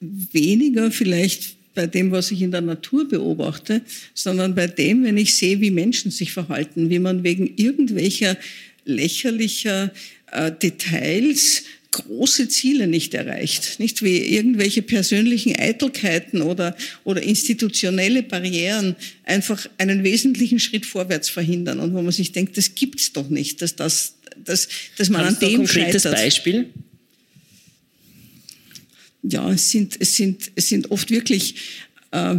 weniger vielleicht bei dem, was ich in der Natur beobachte, sondern bei dem, wenn ich sehe, wie Menschen sich verhalten, wie man wegen irgendwelcher lächerlicher äh, Details große Ziele nicht erreicht, nicht wie irgendwelche persönlichen Eitelkeiten oder, oder institutionelle Barrieren einfach einen wesentlichen Schritt vorwärts verhindern und wo man sich denkt, das gibt's doch nicht, dass das, dass, dass man Haben an dem ein konkretes scheitert. Beispiel? Ja, es sind, es sind, es sind oft wirklich äh,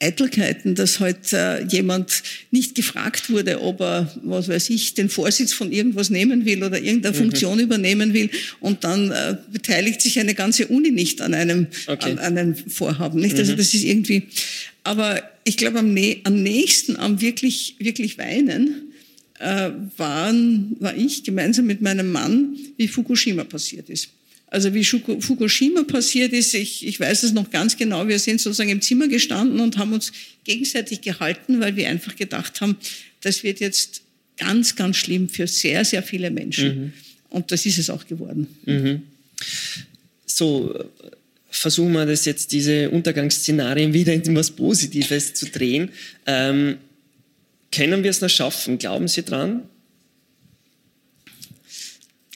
Eitelkeiten, dass halt äh, jemand nicht gefragt wurde, ob er, was weiß ich, den Vorsitz von irgendwas nehmen will oder irgendeine mhm. Funktion übernehmen will und dann äh, beteiligt sich eine ganze Uni nicht an einem, okay. an, an einem Vorhaben. Nicht? Also mhm. Also das ist irgendwie, aber ich glaube, am, am nächsten am wirklich, wirklich weinen äh, waren, war ich gemeinsam mit meinem Mann, wie Fukushima passiert ist. Also wie Fukushima passiert ist, ich, ich weiß es noch ganz genau, wir sind sozusagen im Zimmer gestanden und haben uns gegenseitig gehalten, weil wir einfach gedacht haben, das wird jetzt ganz, ganz schlimm für sehr, sehr viele Menschen. Mhm. Und das ist es auch geworden. Mhm. So, versuchen wir das jetzt, diese Untergangsszenarien wieder in etwas Positives zu drehen. Ähm, können wir es noch schaffen? Glauben Sie dran?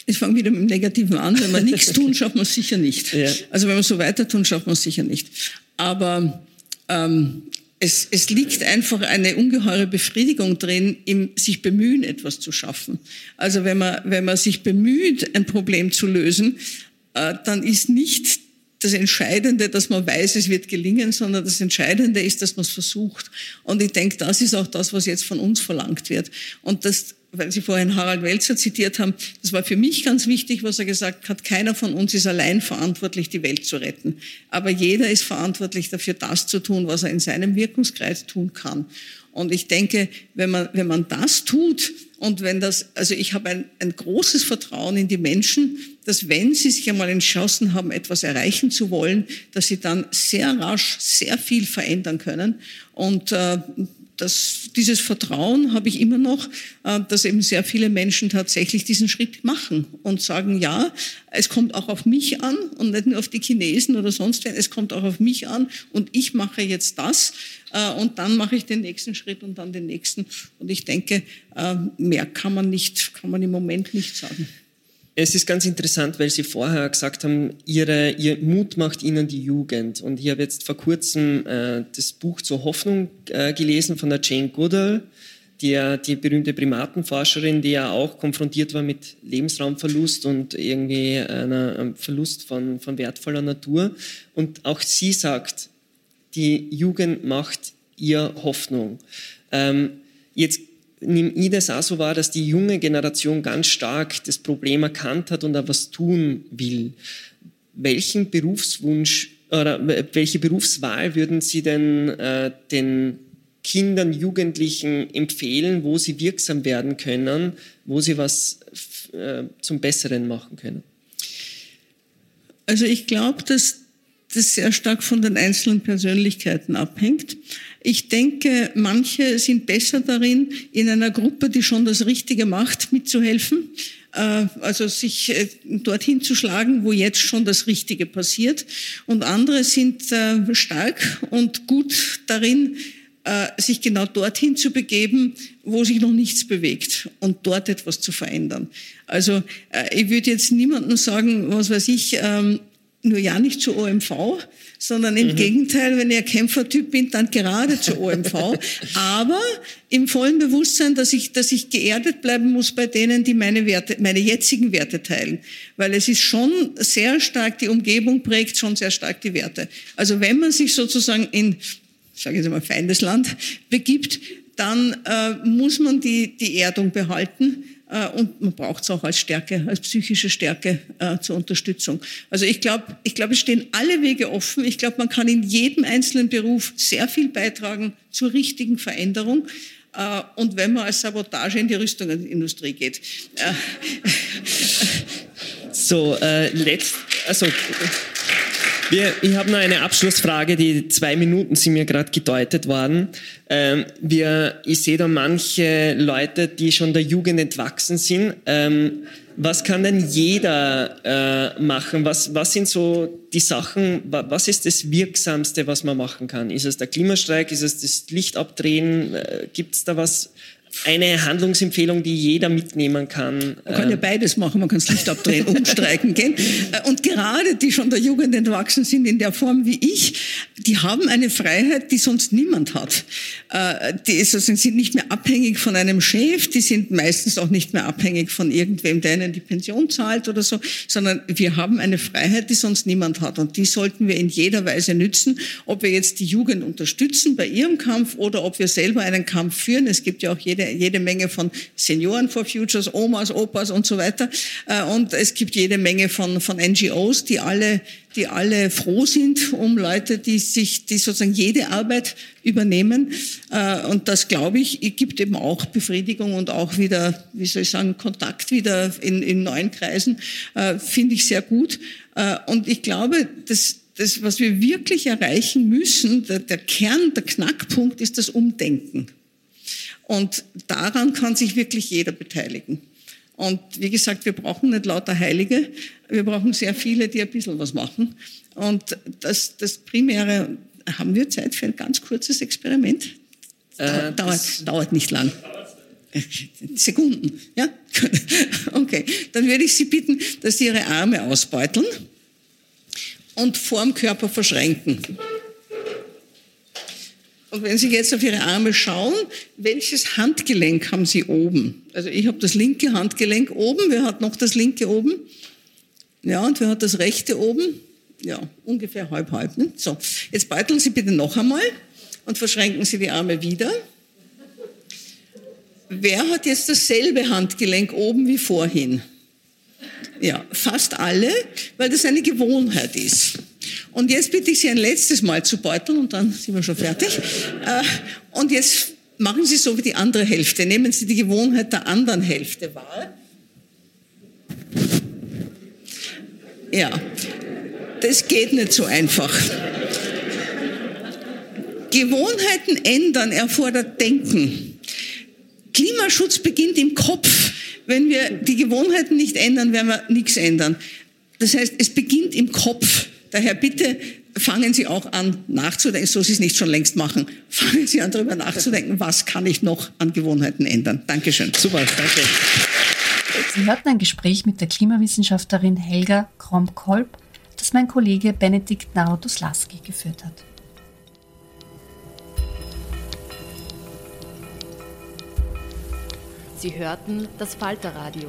Ich fange wieder mit dem Negativen an. Wenn wir nichts (laughs) tun, schafft man es sicher nicht. Ja. Also wenn wir so weiter tun, schafft man es sicher nicht. Aber ähm, es, es liegt einfach eine ungeheure Befriedigung drin, im sich bemühen, etwas zu schaffen. Also wenn man, wenn man sich bemüht, ein Problem zu lösen, äh, dann ist nicht das Entscheidende, dass man weiß, es wird gelingen, sondern das Entscheidende ist, dass man es versucht. Und ich denke, das ist auch das, was jetzt von uns verlangt wird. Und das weil Sie vorhin Harald Welzer zitiert haben, das war für mich ganz wichtig, was er gesagt hat, keiner von uns ist allein verantwortlich, die Welt zu retten. Aber jeder ist verantwortlich dafür, das zu tun, was er in seinem Wirkungskreis tun kann. Und ich denke, wenn man, wenn man das tut und wenn das, also ich habe ein, ein großes Vertrauen in die Menschen, dass wenn sie sich einmal entschlossen haben, etwas erreichen zu wollen, dass sie dann sehr rasch sehr viel verändern können. Und äh, das, dieses Vertrauen habe ich immer noch, äh, dass eben sehr viele Menschen tatsächlich diesen Schritt machen und sagen, ja, es kommt auch auf mich an und nicht nur auf die Chinesen oder sonst wen, es kommt auch auf mich an und ich mache jetzt das äh, und dann mache ich den nächsten Schritt und dann den nächsten. Und ich denke, äh, mehr kann man nicht, kann man im Moment nicht sagen. Es ist ganz interessant, weil Sie vorher gesagt haben, Ihre, Ihr Mut macht Ihnen die Jugend. Und ich habe jetzt vor kurzem äh, das Buch zur Hoffnung äh, gelesen von der Jane Goodall, die, die berühmte Primatenforscherin, die ja auch konfrontiert war mit Lebensraumverlust und irgendwie einem Verlust von, von wertvoller Natur. Und auch sie sagt, die Jugend macht ihr Hoffnung. Ähm, jetzt nehme ich das auch so wahr, dass die junge Generation ganz stark das Problem erkannt hat und da was tun will. Welchen Berufswunsch oder welche Berufswahl würden Sie denn äh, den Kindern, Jugendlichen empfehlen, wo sie wirksam werden können, wo sie was äh, zum Besseren machen können? Also ich glaube, dass das sehr stark von den einzelnen Persönlichkeiten abhängt. Ich denke, manche sind besser darin, in einer Gruppe, die schon das Richtige macht, mitzuhelfen. Äh, also sich äh, dorthin zu schlagen, wo jetzt schon das Richtige passiert. Und andere sind äh, stark und gut darin, sich genau dorthin zu begeben, wo sich noch nichts bewegt und dort etwas zu verändern. Also ich würde jetzt niemandem sagen, was weiß ich, ähm, nur ja nicht zur OMV, sondern im mhm. Gegenteil, wenn ich ein Kämpfertyp bin, dann gerade zur OMV. (laughs) aber im vollen Bewusstsein, dass ich, dass ich geerdet bleiben muss bei denen, die meine Werte, meine jetzigen Werte teilen. Weil es ist schon sehr stark, die Umgebung prägt schon sehr stark die Werte. Also wenn man sich sozusagen in, sage ich jetzt mal, Feindesland begibt, dann äh, muss man die, die Erdung behalten und man braucht es auch als Stärke, als psychische Stärke äh, zur Unterstützung. Also ich glaube, ich glaube, es stehen alle Wege offen. Ich glaube, man kann in jedem einzelnen Beruf sehr viel beitragen zur richtigen Veränderung. Äh, und wenn man als Sabotage in die Rüstungsindustrie geht. Äh, so, äh, letzt, also wir, ich habe noch eine Abschlussfrage, die zwei Minuten sind mir gerade gedeutet worden. Ähm, wir, ich sehe da manche Leute, die schon der Jugend entwachsen sind. Ähm, was kann denn jeder äh, machen? Was, was sind so die Sachen, was ist das Wirksamste, was man machen kann? Ist es der Klimastreik? Ist es das Licht abdrehen? Äh, Gibt es da was, eine Handlungsempfehlung, die jeder mitnehmen kann. Man kann ja ähm, beides machen, man kann das Licht abdrehen, (laughs) umstreiken gehen. Äh, und gerade die schon der Jugend entwachsen sind in der Form wie ich, die haben eine Freiheit, die sonst niemand hat. Äh, die sind nicht mehr abhängig von einem Chef, die sind meistens auch nicht mehr abhängig von irgendwem, der ihnen die Pension zahlt oder so, sondern wir haben eine Freiheit, die sonst niemand hat. Und die sollten wir in jeder Weise nützen, ob wir jetzt die Jugend unterstützen bei ihrem Kampf oder ob wir selber einen Kampf führen. Es gibt ja auch jede jede, jede Menge von Senioren for Futures, Omas, Opas und so weiter. Äh, und es gibt jede Menge von, von NGOs, die alle, die alle froh sind um Leute, die sich, die sozusagen jede Arbeit übernehmen. Äh, und das, glaube ich, gibt eben auch Befriedigung und auch wieder, wie soll ich sagen, Kontakt wieder in, in neuen Kreisen, äh, finde ich sehr gut. Und ich glaube, dass, das, was wir wirklich erreichen müssen, der, der Kern, der Knackpunkt ist das Umdenken. Und daran kann sich wirklich jeder beteiligen. Und wie gesagt, wir brauchen nicht lauter Heilige, wir brauchen sehr viele, die ein bisschen was machen. Und das, das Primäre, haben wir Zeit für ein ganz kurzes Experiment? Äh, dauert, dauert nicht lang. Sekunden, ja? (laughs) Okay, dann würde ich Sie bitten, dass Sie Ihre Arme ausbeuteln und vorm Körper verschränken. Und wenn Sie jetzt auf Ihre Arme schauen, welches Handgelenk haben Sie oben? Also ich habe das linke Handgelenk oben, wer hat noch das linke oben? Ja, und wer hat das rechte oben? Ja, ungefähr halb halb. Ne? So, jetzt beuteln Sie bitte noch einmal und verschränken Sie die Arme wieder. Wer hat jetzt dasselbe Handgelenk oben wie vorhin? Ja, fast alle, weil das eine Gewohnheit ist. Und jetzt bitte ich Sie ein letztes Mal zu beuteln und dann sind wir schon fertig. Äh, und jetzt machen Sie so wie die andere Hälfte. Nehmen Sie die Gewohnheit der anderen Hälfte wahr. Ja, das geht nicht so einfach. Gewohnheiten ändern erfordert Denken. Klimaschutz beginnt im Kopf. Wenn wir die Gewohnheiten nicht ändern, werden wir nichts ändern. Das heißt, es beginnt im Kopf. Daher bitte fangen Sie auch an nachzudenken, so Sie es nicht schon längst machen, (laughs) fangen Sie an darüber nachzudenken, was kann ich noch an Gewohnheiten ändern. Dankeschön. Super, danke. Sie hörten ein Gespräch mit der Klimawissenschaftlerin Helga Kromkolb, das mein Kollege Benedikt Narodoslaski geführt hat. Sie hörten das Falterradio.